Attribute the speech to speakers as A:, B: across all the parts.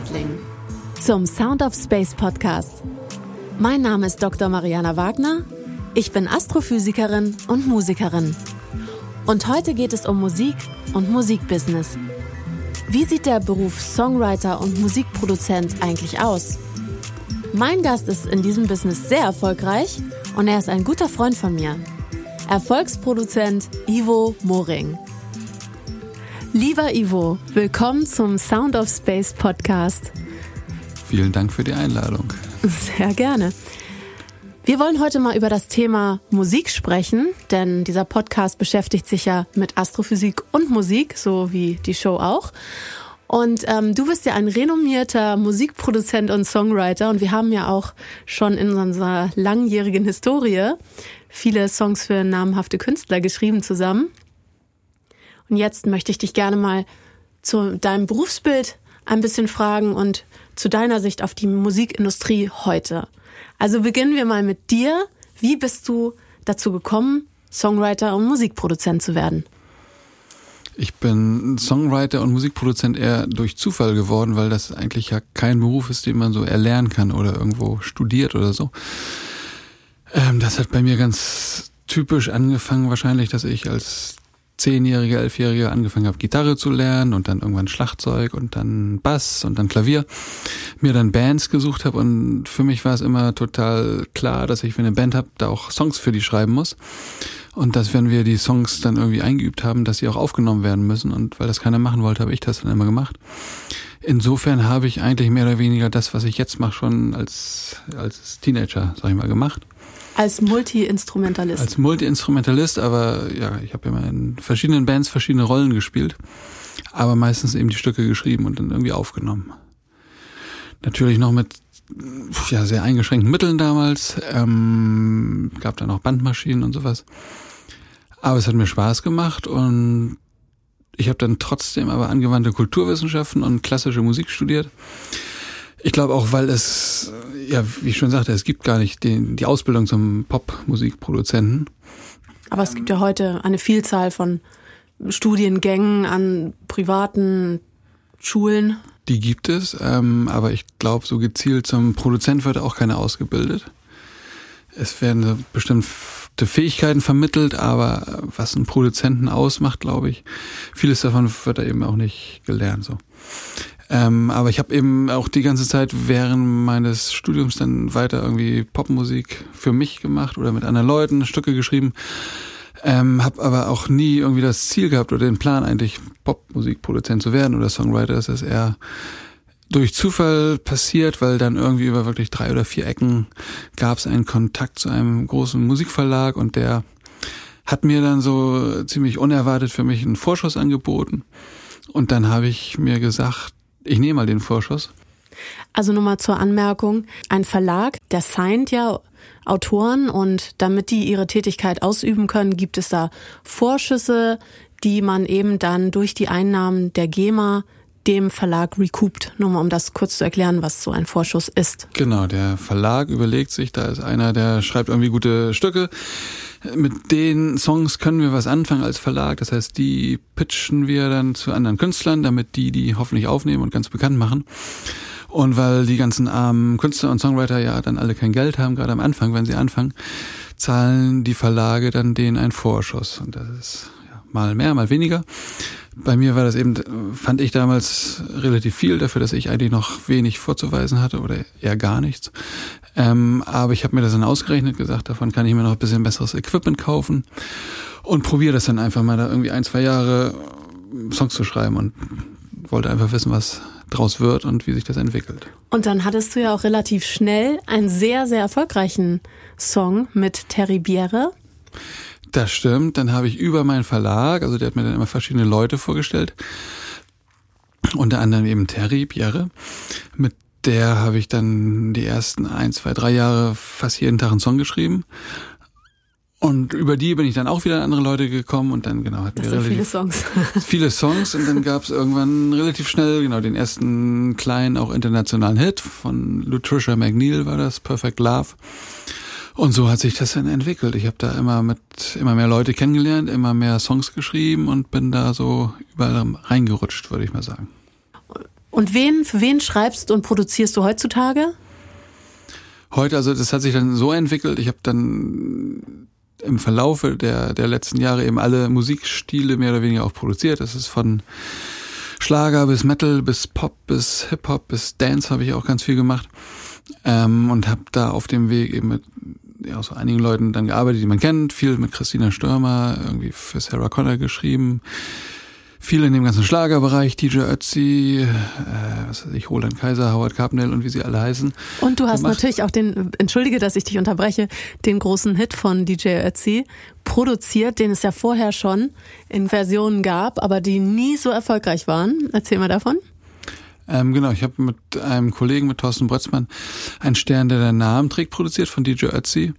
A: Hartling zum Sound of Space Podcast. Mein Name ist Dr. Mariana Wagner. Ich bin Astrophysikerin und Musikerin. Und heute geht es um Musik und Musikbusiness. Wie sieht der Beruf Songwriter und Musikproduzent eigentlich aus? Mein Gast ist in diesem Business sehr erfolgreich und er ist ein guter Freund von mir. Erfolgsproduzent Ivo Moring. Lieber Ivo, willkommen zum Sound of Space Podcast.
B: Vielen Dank für die Einladung.
A: Sehr gerne. Wir wollen heute mal über das Thema Musik sprechen, denn dieser Podcast beschäftigt sich ja mit Astrophysik und Musik, so wie die Show auch. Und ähm, du bist ja ein renommierter Musikproduzent und Songwriter und wir haben ja auch schon in unserer langjährigen Historie viele Songs für namhafte Künstler geschrieben zusammen. Und jetzt möchte ich dich gerne mal zu deinem Berufsbild ein bisschen fragen und zu deiner Sicht auf die Musikindustrie heute. Also beginnen wir mal mit dir. Wie bist du dazu gekommen, Songwriter und Musikproduzent zu werden?
B: Ich bin Songwriter und Musikproduzent eher durch Zufall geworden, weil das eigentlich ja kein Beruf ist, den man so erlernen kann oder irgendwo studiert oder so. Ähm, das hat bei mir ganz typisch angefangen wahrscheinlich, dass ich als Zehnjährige, Elfjährige angefangen habe, Gitarre zu lernen und dann irgendwann Schlagzeug und dann Bass und dann Klavier, mir dann Bands gesucht habe und für mich war es immer total klar, dass ich, wenn eine Band habe, da auch Songs für die schreiben muss und dass, wenn wir die Songs dann irgendwie eingeübt haben, dass sie auch aufgenommen werden müssen und weil das keiner machen wollte, habe ich das dann immer gemacht. Insofern habe ich eigentlich mehr oder weniger das, was ich jetzt mache, schon als, als Teenager, sag ich mal, gemacht.
A: Als Multi-Instrumentalist.
B: Als Multi-Instrumentalist, aber ja, ich habe immer in verschiedenen Bands verschiedene Rollen gespielt, aber meistens eben die Stücke geschrieben und dann irgendwie aufgenommen. Natürlich noch mit ja, sehr eingeschränkten Mitteln damals, ähm, gab dann auch Bandmaschinen und sowas. Aber es hat mir Spaß gemacht und ich habe dann trotzdem aber angewandte Kulturwissenschaften und klassische Musik studiert ich glaube auch, weil es, ja, wie ich schon sagte, es gibt gar nicht den, die Ausbildung zum Popmusikproduzenten.
A: Aber es gibt ja heute eine Vielzahl von Studiengängen an privaten Schulen.
B: Die gibt es, ähm, aber ich glaube, so gezielt zum Produzent wird auch keiner ausgebildet. Es werden so bestimmte Fähigkeiten vermittelt, aber was einen Produzenten ausmacht, glaube ich, vieles davon wird da eben auch nicht gelernt. So. Ähm, aber ich habe eben auch die ganze Zeit während meines Studiums dann weiter irgendwie Popmusik für mich gemacht oder mit anderen Leuten Stücke geschrieben. Ähm, habe aber auch nie irgendwie das Ziel gehabt oder den Plan eigentlich Popmusikproduzent zu werden oder Songwriter. Das ist eher durch Zufall passiert, weil dann irgendwie über wirklich drei oder vier Ecken gab es einen Kontakt zu einem großen Musikverlag und der hat mir dann so ziemlich unerwartet für mich einen Vorschuss angeboten. Und dann habe ich mir gesagt, ich nehme mal den Vorschuss.
A: Also nur mal zur Anmerkung, ein Verlag, der signed ja Autoren und damit die ihre Tätigkeit ausüben können, gibt es da Vorschüsse, die man eben dann durch die Einnahmen der GEMA dem Verlag recoupt. Nur mal um das kurz zu erklären, was so ein Vorschuss ist.
B: Genau, der Verlag überlegt sich, da ist einer, der schreibt irgendwie gute Stücke mit den Songs können wir was anfangen als Verlag. Das heißt, die pitchen wir dann zu anderen Künstlern, damit die die hoffentlich aufnehmen und ganz bekannt machen. Und weil die ganzen armen Künstler und Songwriter ja dann alle kein Geld haben, gerade am Anfang, wenn sie anfangen, zahlen die Verlage dann denen einen Vorschuss. Und das ist ja, mal mehr, mal weniger. Bei mir war das eben, fand ich damals relativ viel dafür, dass ich eigentlich noch wenig vorzuweisen hatte oder eher gar nichts. Ähm, aber ich habe mir das dann ausgerechnet, gesagt, davon kann ich mir noch ein bisschen besseres Equipment kaufen und probiere das dann einfach mal da irgendwie ein, zwei Jahre äh, Songs zu schreiben und wollte einfach wissen, was draus wird und wie sich das entwickelt.
A: Und dann hattest du ja auch relativ schnell einen sehr, sehr erfolgreichen Song mit Terry Bierre.
B: Das stimmt. Dann habe ich über meinen Verlag, also der hat mir dann immer verschiedene Leute vorgestellt, unter anderem eben Terry Bierre, mit der habe ich dann die ersten ein, zwei, drei Jahre fast jeden Tag einen Song geschrieben. Und über die bin ich dann auch wieder an andere Leute gekommen und dann genau hatten
A: das
B: wir
A: viele Songs.
B: viele Songs und dann gab es irgendwann relativ schnell genau den ersten kleinen auch internationalen Hit von Lutricia McNeil war das Perfect Love. Und so hat sich das dann entwickelt. Ich habe da immer mit immer mehr Leute kennengelernt, immer mehr Songs geschrieben und bin da so überall reingerutscht, würde ich mal sagen.
A: Und wen, für wen schreibst und produzierst du heutzutage?
B: Heute, also das hat sich dann so entwickelt, ich habe dann im Verlaufe der, der letzten Jahre eben alle Musikstile mehr oder weniger auch produziert. Das ist von Schlager bis Metal bis Pop bis Hip-Hop bis Dance habe ich auch ganz viel gemacht ähm, und habe da auf dem Weg eben mit ja, so einigen Leuten dann gearbeitet, die man kennt, viel mit Christina Stürmer, irgendwie für Sarah Connor geschrieben, viel in dem ganzen Schlagerbereich, DJ Ötzi, äh, was weiß ich, Roland Kaiser, Howard Carpendale und wie sie alle heißen.
A: Und du hast gemacht. natürlich auch den, entschuldige, dass ich dich unterbreche, den großen Hit von DJ Ötzi produziert, den es ja vorher schon in Versionen gab, aber die nie so erfolgreich waren. Erzähl mal davon.
B: Ähm, genau, ich habe mit einem Kollegen, mit Thorsten Brötzmann, einen Stern, der den Namen trägt, produziert von DJ Ötzi.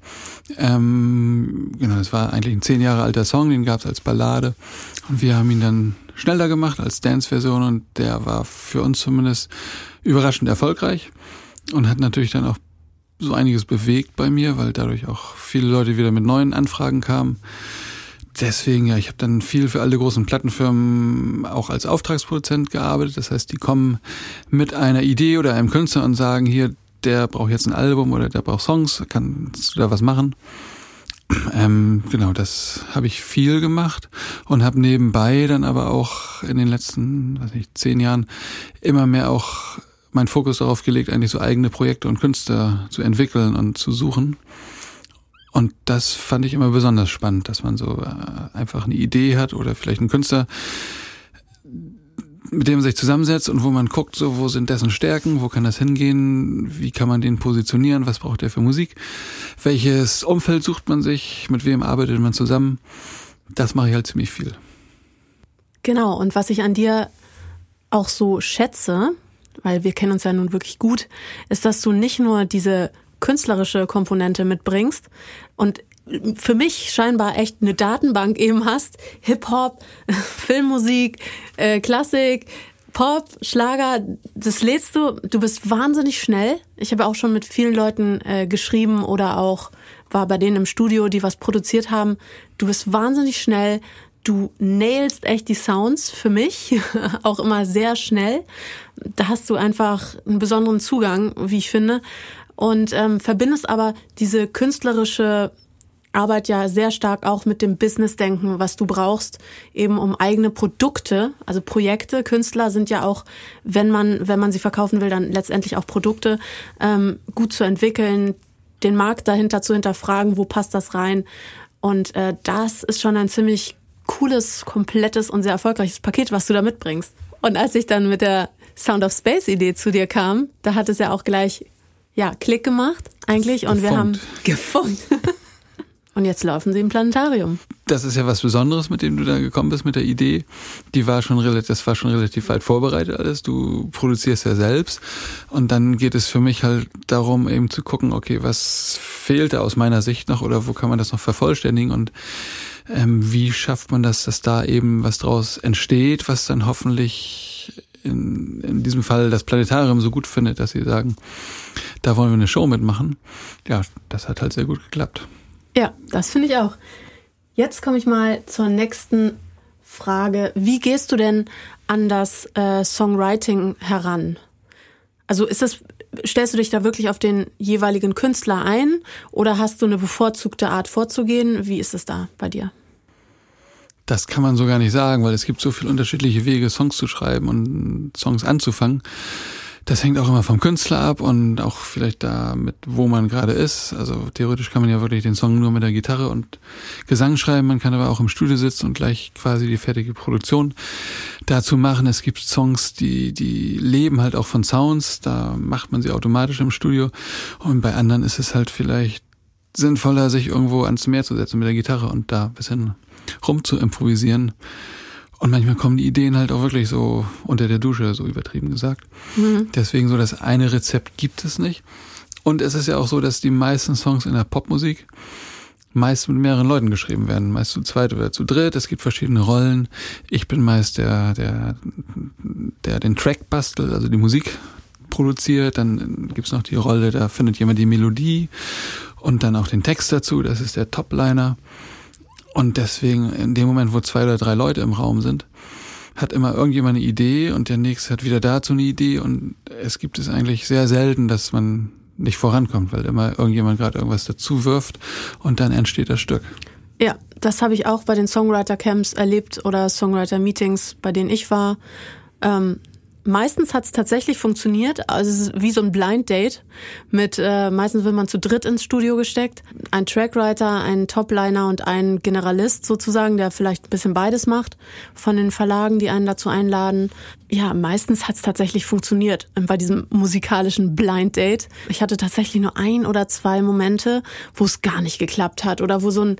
B: Ähm, genau, das war eigentlich ein zehn Jahre alter Song, den gab es als Ballade. Und wir haben ihn dann schneller gemacht als Dance-Version und der war für uns zumindest überraschend erfolgreich und hat natürlich dann auch so einiges bewegt bei mir, weil dadurch auch viele Leute wieder mit neuen Anfragen kamen deswegen, ja, ich habe dann viel für alle großen Plattenfirmen auch als Auftragsproduzent gearbeitet. Das heißt, die kommen mit einer Idee oder einem Künstler und sagen, hier, der braucht jetzt ein Album oder der braucht Songs, kannst du da was machen? Ähm, genau, das habe ich viel gemacht und habe nebenbei dann aber auch in den letzten, weiß nicht, zehn Jahren immer mehr auch meinen Fokus darauf gelegt, eigentlich so eigene Projekte und Künstler zu entwickeln und zu suchen. Und das fand ich immer besonders spannend, dass man so äh, einfach eine Idee hat oder vielleicht einen Künstler, mit dem man sich zusammensetzt und wo man guckt, so wo sind dessen Stärken, wo kann das hingehen, wie kann man den positionieren, was braucht er für Musik, welches Umfeld sucht man sich, mit wem arbeitet man zusammen. Das mache ich halt ziemlich viel.
A: Genau, und was ich an dir auch so schätze, weil wir kennen uns ja nun wirklich gut, ist, dass du nicht nur diese künstlerische Komponente mitbringst und für mich scheinbar echt eine Datenbank eben hast. Hip-Hop, Filmmusik, äh, Klassik, Pop, Schlager, das lädst du. Du bist wahnsinnig schnell. Ich habe auch schon mit vielen Leuten äh, geschrieben oder auch war bei denen im Studio, die was produziert haben. Du bist wahnsinnig schnell. Du nailst echt die Sounds für mich auch immer sehr schnell. Da hast du einfach einen besonderen Zugang, wie ich finde und ähm, verbindest aber diese künstlerische Arbeit ja sehr stark auch mit dem Business-Denken, was du brauchst, eben um eigene Produkte, also Projekte. Künstler sind ja auch, wenn man, wenn man sie verkaufen will, dann letztendlich auch Produkte ähm, gut zu entwickeln, den Markt dahinter zu hinterfragen, wo passt das rein. Und äh, das ist schon ein ziemlich cooles, komplettes und sehr erfolgreiches Paket, was du da mitbringst. Und als ich dann mit der Sound of Space Idee zu dir kam, da hat es ja auch gleich ja, Klick gemacht eigentlich und gefunkt. wir haben gefunkt. und jetzt laufen sie im Planetarium.
B: Das ist ja was Besonderes, mit dem du da gekommen bist, mit der Idee. Die war schon relativ, das war schon relativ weit vorbereitet alles. Du produzierst ja selbst. Und dann geht es für mich halt darum, eben zu gucken, okay, was fehlt da aus meiner Sicht noch oder wo kann man das noch vervollständigen und ähm, wie schafft man das, dass da eben was draus entsteht, was dann hoffentlich in, in diesem Fall das Planetarium so gut findet, dass sie sagen, da wollen wir eine Show mitmachen. Ja, das hat halt sehr gut geklappt.
A: Ja, das finde ich auch. Jetzt komme ich mal zur nächsten Frage. Wie gehst du denn an das äh, Songwriting heran? Also ist es, stellst du dich da wirklich auf den jeweiligen Künstler ein oder hast du eine bevorzugte Art vorzugehen? Wie ist es da bei dir?
B: Das kann man so gar nicht sagen, weil es gibt so viele unterschiedliche Wege, Songs zu schreiben und Songs anzufangen. Das hängt auch immer vom Künstler ab und auch vielleicht damit, wo man gerade ist. Also theoretisch kann man ja wirklich den Song nur mit der Gitarre und Gesang schreiben. Man kann aber auch im Studio sitzen und gleich quasi die fertige Produktion dazu machen. Es gibt Songs, die, die leben halt auch von Sounds. Da macht man sie automatisch im Studio. Und bei anderen ist es halt vielleicht sinnvoller, sich irgendwo ans Meer zu setzen mit der Gitarre und da ein bisschen rum zu improvisieren. Und manchmal kommen die Ideen halt auch wirklich so unter der Dusche, so übertrieben gesagt. Mhm. Deswegen so das eine Rezept gibt es nicht. Und es ist ja auch so, dass die meisten Songs in der Popmusik meist mit mehreren Leuten geschrieben werden, meist zu zweit oder zu dritt. Es gibt verschiedene Rollen. Ich bin meist der, der, der den Track bastelt, also die Musik produziert. Dann gibt's noch die Rolle, da findet jemand die Melodie und dann auch den Text dazu. Das ist der Topliner. Und deswegen, in dem Moment, wo zwei oder drei Leute im Raum sind, hat immer irgendjemand eine Idee und der nächste hat wieder dazu eine Idee und es gibt es eigentlich sehr selten, dass man nicht vorankommt, weil immer irgendjemand gerade irgendwas dazu wirft und dann entsteht das Stück.
A: Ja, das habe ich auch bei den Songwriter-Camps erlebt oder Songwriter-Meetings, bei denen ich war. Ähm, Meistens hat es tatsächlich funktioniert. Also es ist wie so ein Blind Date. Mit äh, meistens wird man zu dritt ins Studio gesteckt. Ein Trackwriter, ein Topliner und ein Generalist sozusagen, der vielleicht ein bisschen beides macht von den Verlagen, die einen dazu einladen. Ja, meistens hat es tatsächlich funktioniert bei diesem musikalischen Blind Date. Ich hatte tatsächlich nur ein oder zwei Momente, wo es gar nicht geklappt hat oder wo so ein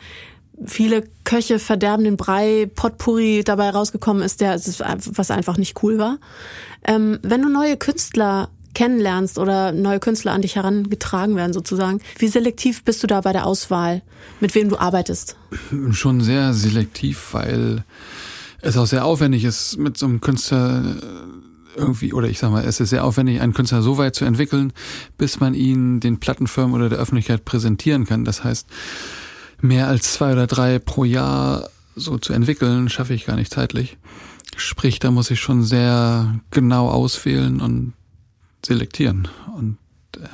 A: viele Köche verderben den Brei, Potpourri dabei rausgekommen ist, der was einfach nicht cool war. Ähm, wenn du neue Künstler kennenlernst oder neue Künstler an dich herangetragen werden sozusagen, wie selektiv bist du da bei der Auswahl, mit wem du arbeitest?
B: Schon sehr selektiv, weil es auch sehr aufwendig ist, mit so einem Künstler äh, irgendwie, oder ich sag mal, es ist sehr aufwendig, einen Künstler so weit zu entwickeln, bis man ihn den Plattenfirmen oder der Öffentlichkeit präsentieren kann. Das heißt, mehr als zwei oder drei pro Jahr so zu entwickeln, schaffe ich gar nicht zeitlich. Sprich, da muss ich schon sehr genau auswählen und selektieren. Und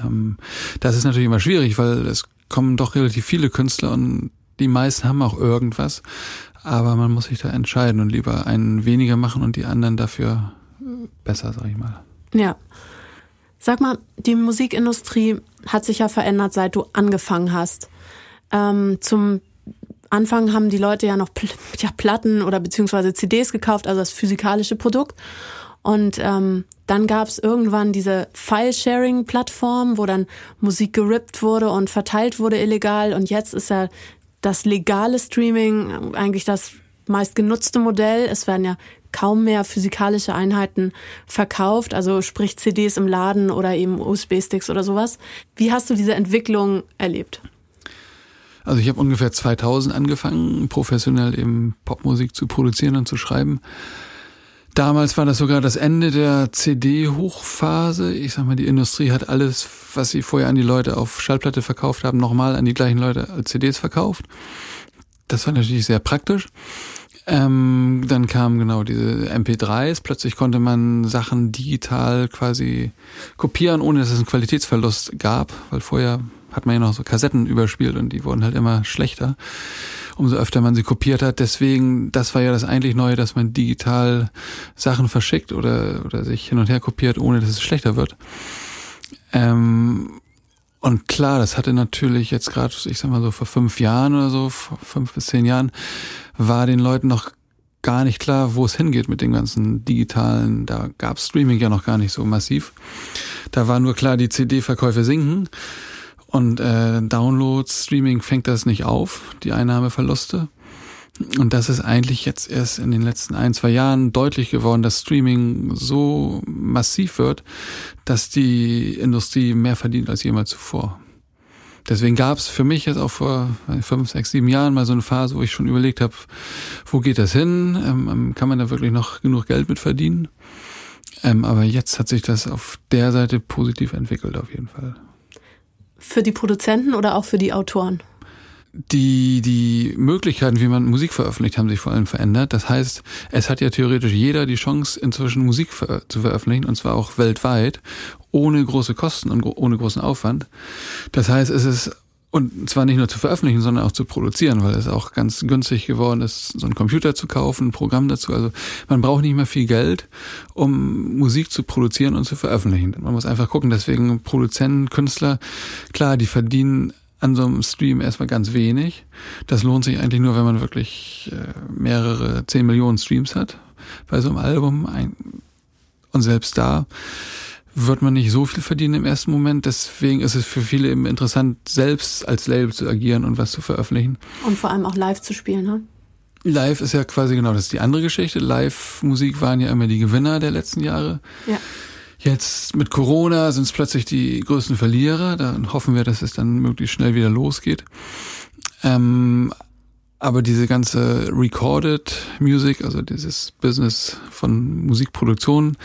B: ähm, das ist natürlich immer schwierig, weil es kommen doch relativ viele Künstler und die meisten haben auch irgendwas. Aber man muss sich da entscheiden und lieber einen weniger machen und die anderen dafür äh, besser, sag ich mal.
A: Ja. Sag mal, die Musikindustrie hat sich ja verändert, seit du angefangen hast. Ähm, zum Anfang haben die Leute ja noch Pl ja, Platten oder beziehungsweise CDs gekauft, also das physikalische Produkt. Und ähm, dann gab es irgendwann diese File-Sharing-Plattform, wo dann Musik gerippt wurde und verteilt wurde illegal. Und jetzt ist ja das legale Streaming eigentlich das meist genutzte Modell. Es werden ja kaum mehr physikalische Einheiten verkauft, also sprich CDs im Laden oder eben USB-Sticks oder sowas. Wie hast du diese Entwicklung erlebt?
B: Also ich habe ungefähr 2000 angefangen, professionell eben Popmusik zu produzieren und zu schreiben. Damals war das sogar das Ende der CD-Hochphase. Ich sag mal, die Industrie hat alles, was sie vorher an die Leute auf Schallplatte verkauft haben, nochmal an die gleichen Leute als CDs verkauft. Das war natürlich sehr praktisch. Ähm, dann kamen genau diese MP3s. Plötzlich konnte man Sachen digital quasi kopieren, ohne dass es einen Qualitätsverlust gab, weil vorher hat man ja noch so Kassetten überspielt und die wurden halt immer schlechter, umso öfter man sie kopiert hat. Deswegen, das war ja das eigentlich Neue, dass man digital Sachen verschickt oder, oder sich hin und her kopiert, ohne dass es schlechter wird. Ähm, und klar, das hatte natürlich jetzt gerade, ich sag mal so vor fünf Jahren oder so, vor fünf bis zehn Jahren, war den Leuten noch gar nicht klar, wo es hingeht mit dem ganzen digitalen. Da gab Streaming ja noch gar nicht so massiv. Da war nur klar, die CD-Verkäufe sinken. Und äh, Downloads, Streaming fängt das nicht auf, die Einnahmeverluste. Und das ist eigentlich jetzt erst in den letzten ein, zwei Jahren deutlich geworden, dass Streaming so massiv wird, dass die Industrie mehr verdient als jemals zuvor. Deswegen gab es für mich jetzt auch vor fünf, sechs, sieben Jahren mal so eine Phase, wo ich schon überlegt habe, wo geht das hin? Ähm, ähm, kann man da wirklich noch genug Geld mit verdienen? Ähm, aber jetzt hat sich das auf der Seite positiv entwickelt, auf jeden Fall.
A: Für die Produzenten oder auch für die Autoren?
B: Die, die Möglichkeiten, wie man Musik veröffentlicht, haben sich vor allem verändert. Das heißt, es hat ja theoretisch jeder die Chance, inzwischen Musik zu veröffentlichen, und zwar auch weltweit, ohne große Kosten und ohne großen Aufwand. Das heißt, es ist und zwar nicht nur zu veröffentlichen, sondern auch zu produzieren, weil es auch ganz günstig geworden ist, so einen Computer zu kaufen, ein Programm dazu. Also man braucht nicht mehr viel Geld, um Musik zu produzieren und zu veröffentlichen. Man muss einfach gucken, deswegen Produzenten, Künstler, klar, die verdienen an so einem Stream erstmal ganz wenig. Das lohnt sich eigentlich nur, wenn man wirklich äh, mehrere zehn Millionen Streams hat bei so einem Album. Und selbst da wird man nicht so viel verdienen im ersten Moment. Deswegen ist es für viele eben interessant, selbst als Label zu agieren und was zu veröffentlichen.
A: Und vor allem auch live zu spielen, ne?
B: Live ist ja quasi genau, das ist die andere Geschichte. Live-Musik waren ja immer die Gewinner der letzten Jahre.
A: Ja.
B: Jetzt mit Corona sind es plötzlich die größten Verlierer. Dann hoffen wir, dass es dann möglichst schnell wieder losgeht. Ähm, aber diese ganze Recorded Music, also dieses Business von Musikproduktion,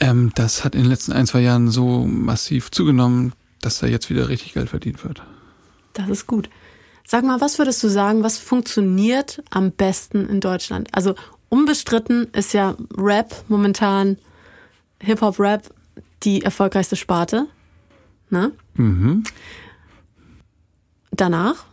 B: ähm, das hat in den letzten ein, zwei Jahren so massiv zugenommen, dass da jetzt wieder richtig Geld verdient wird.
A: Das ist gut. Sag mal, was würdest du sagen, was funktioniert am besten in Deutschland? Also unbestritten ist ja Rap momentan, Hip-Hop-Rap, die erfolgreichste Sparte. Ne?
B: Mhm.
A: Danach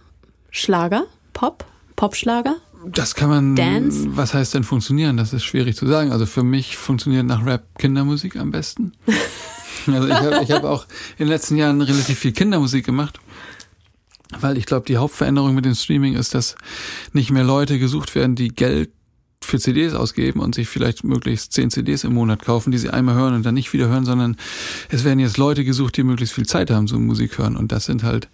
A: Schlager, Pop, Popschlager.
B: Das kann man.
A: Dance?
B: Was heißt denn funktionieren? Das ist schwierig zu sagen. Also für mich funktioniert nach Rap Kindermusik am besten. also ich habe ich hab auch in den letzten Jahren relativ viel Kindermusik gemacht. Weil ich glaube, die Hauptveränderung mit dem Streaming ist, dass nicht mehr Leute gesucht werden, die Geld für CDs ausgeben und sich vielleicht möglichst zehn CDs im Monat kaufen, die sie einmal hören und dann nicht wieder hören, sondern es werden jetzt Leute gesucht, die möglichst viel Zeit haben zum Musik hören. Und das sind halt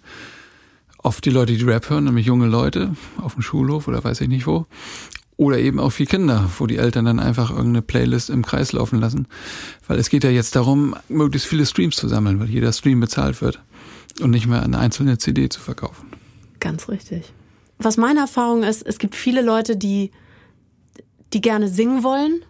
B: oft die Leute, die Rap hören, nämlich junge Leute auf dem Schulhof oder weiß ich nicht wo. Oder eben auch viel Kinder, wo die Eltern dann einfach irgendeine Playlist im Kreis laufen lassen. Weil es geht ja jetzt darum, möglichst viele Streams zu sammeln, weil jeder Stream bezahlt wird und nicht mehr eine einzelne CD zu verkaufen.
A: Ganz richtig. Was meine Erfahrung ist, es gibt viele Leute, die, die gerne singen wollen,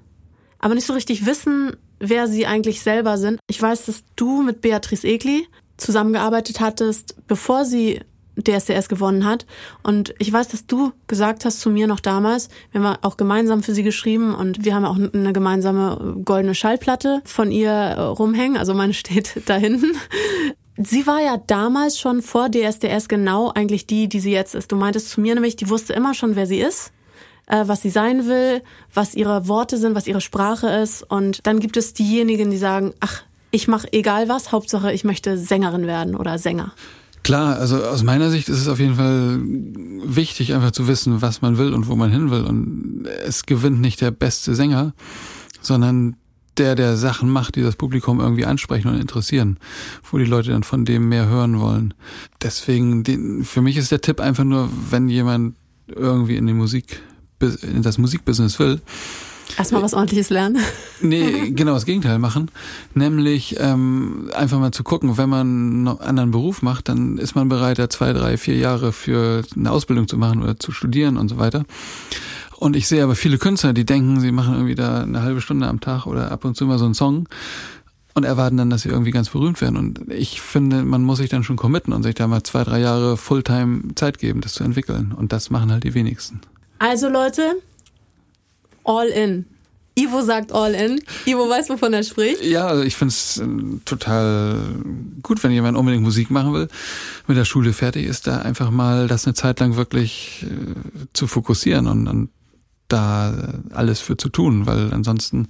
A: aber nicht so richtig wissen, wer sie eigentlich selber sind. Ich weiß, dass du mit Beatrice Egli zusammengearbeitet hattest, bevor sie DSDS gewonnen hat. Und ich weiß, dass du gesagt hast zu mir noch damals, wir haben auch gemeinsam für sie geschrieben und wir haben auch eine gemeinsame goldene Schallplatte von ihr äh, rumhängen. Also meine steht da hinten. Sie war ja damals schon vor DSDS genau eigentlich die, die sie jetzt ist. Du meintest zu mir nämlich, die wusste immer schon, wer sie ist, äh, was sie sein will, was ihre Worte sind, was ihre Sprache ist. Und dann gibt es diejenigen, die sagen, ach, ich mache egal was, Hauptsache ich möchte Sängerin werden oder Sänger.
B: Klar, also aus meiner Sicht ist es auf jeden Fall wichtig, einfach zu wissen, was man will und wo man hin will. Und es gewinnt nicht der beste Sänger, sondern der, der Sachen macht, die das Publikum irgendwie ansprechen und interessieren, wo die Leute dann von dem mehr hören wollen. Deswegen, den, für mich ist der Tipp einfach nur, wenn jemand irgendwie in die Musik, in das Musikbusiness will,
A: Erstmal was ordentliches lernen.
B: Nee, genau das Gegenteil machen. Nämlich ähm, einfach mal zu gucken, wenn man einen anderen Beruf macht, dann ist man bereit, da zwei, drei, vier Jahre für eine Ausbildung zu machen oder zu studieren und so weiter. Und ich sehe aber viele Künstler, die denken, sie machen irgendwie da eine halbe Stunde am Tag oder ab und zu mal so einen Song und erwarten dann, dass sie irgendwie ganz berühmt werden. Und ich finde, man muss sich dann schon committen und sich da mal zwei, drei Jahre Fulltime Zeit geben, das zu entwickeln. Und das machen halt die wenigsten.
A: Also Leute, all in. Ivo sagt all in. Ivo weiß, wovon er spricht.
B: Ja, also ich finde es äh, total gut, wenn jemand unbedingt Musik machen will, mit der Schule fertig ist, da einfach mal das eine Zeit lang wirklich äh, zu fokussieren und, und da alles für zu tun, weil ansonsten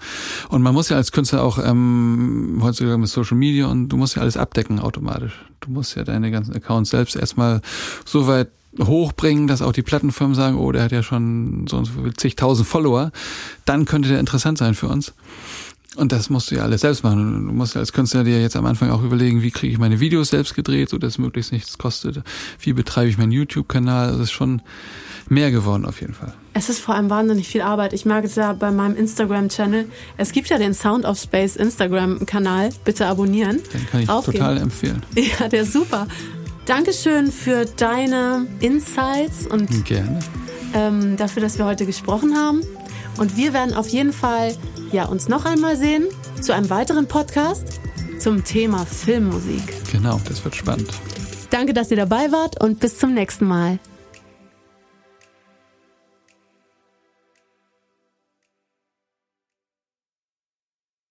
B: und man muss ja als Künstler auch ähm, heutzutage mit Social Media und du musst ja alles abdecken automatisch. Du musst ja deine ganzen Accounts selbst erstmal so weit hochbringen, dass auch die Plattenfirmen sagen, oh, der hat ja schon so und so zigtausend Follower, dann könnte der interessant sein für uns. Und das musst du ja alles selbst machen. Du musst ja als Künstler dir jetzt am Anfang auch überlegen, wie kriege ich meine Videos selbst gedreht, so dass es möglichst nichts kostet. Wie betreibe ich meinen YouTube-Kanal? Das ist schon mehr geworden auf jeden Fall.
A: Es ist vor allem wahnsinnig viel Arbeit. Ich merke es ja bei meinem Instagram-Channel. Es gibt ja den Sound of Space Instagram-Kanal. Bitte abonnieren.
B: Den kann ich Aufgeben. total empfehlen.
A: Ja, der ist super. Dankeschön für deine Insights und
B: Gerne.
A: Ähm, dafür, dass wir heute gesprochen haben. Und wir werden auf jeden Fall ja, uns noch einmal sehen zu einem weiteren Podcast zum Thema Filmmusik.
B: Genau, das wird spannend.
A: Danke, dass ihr dabei wart und bis zum nächsten Mal.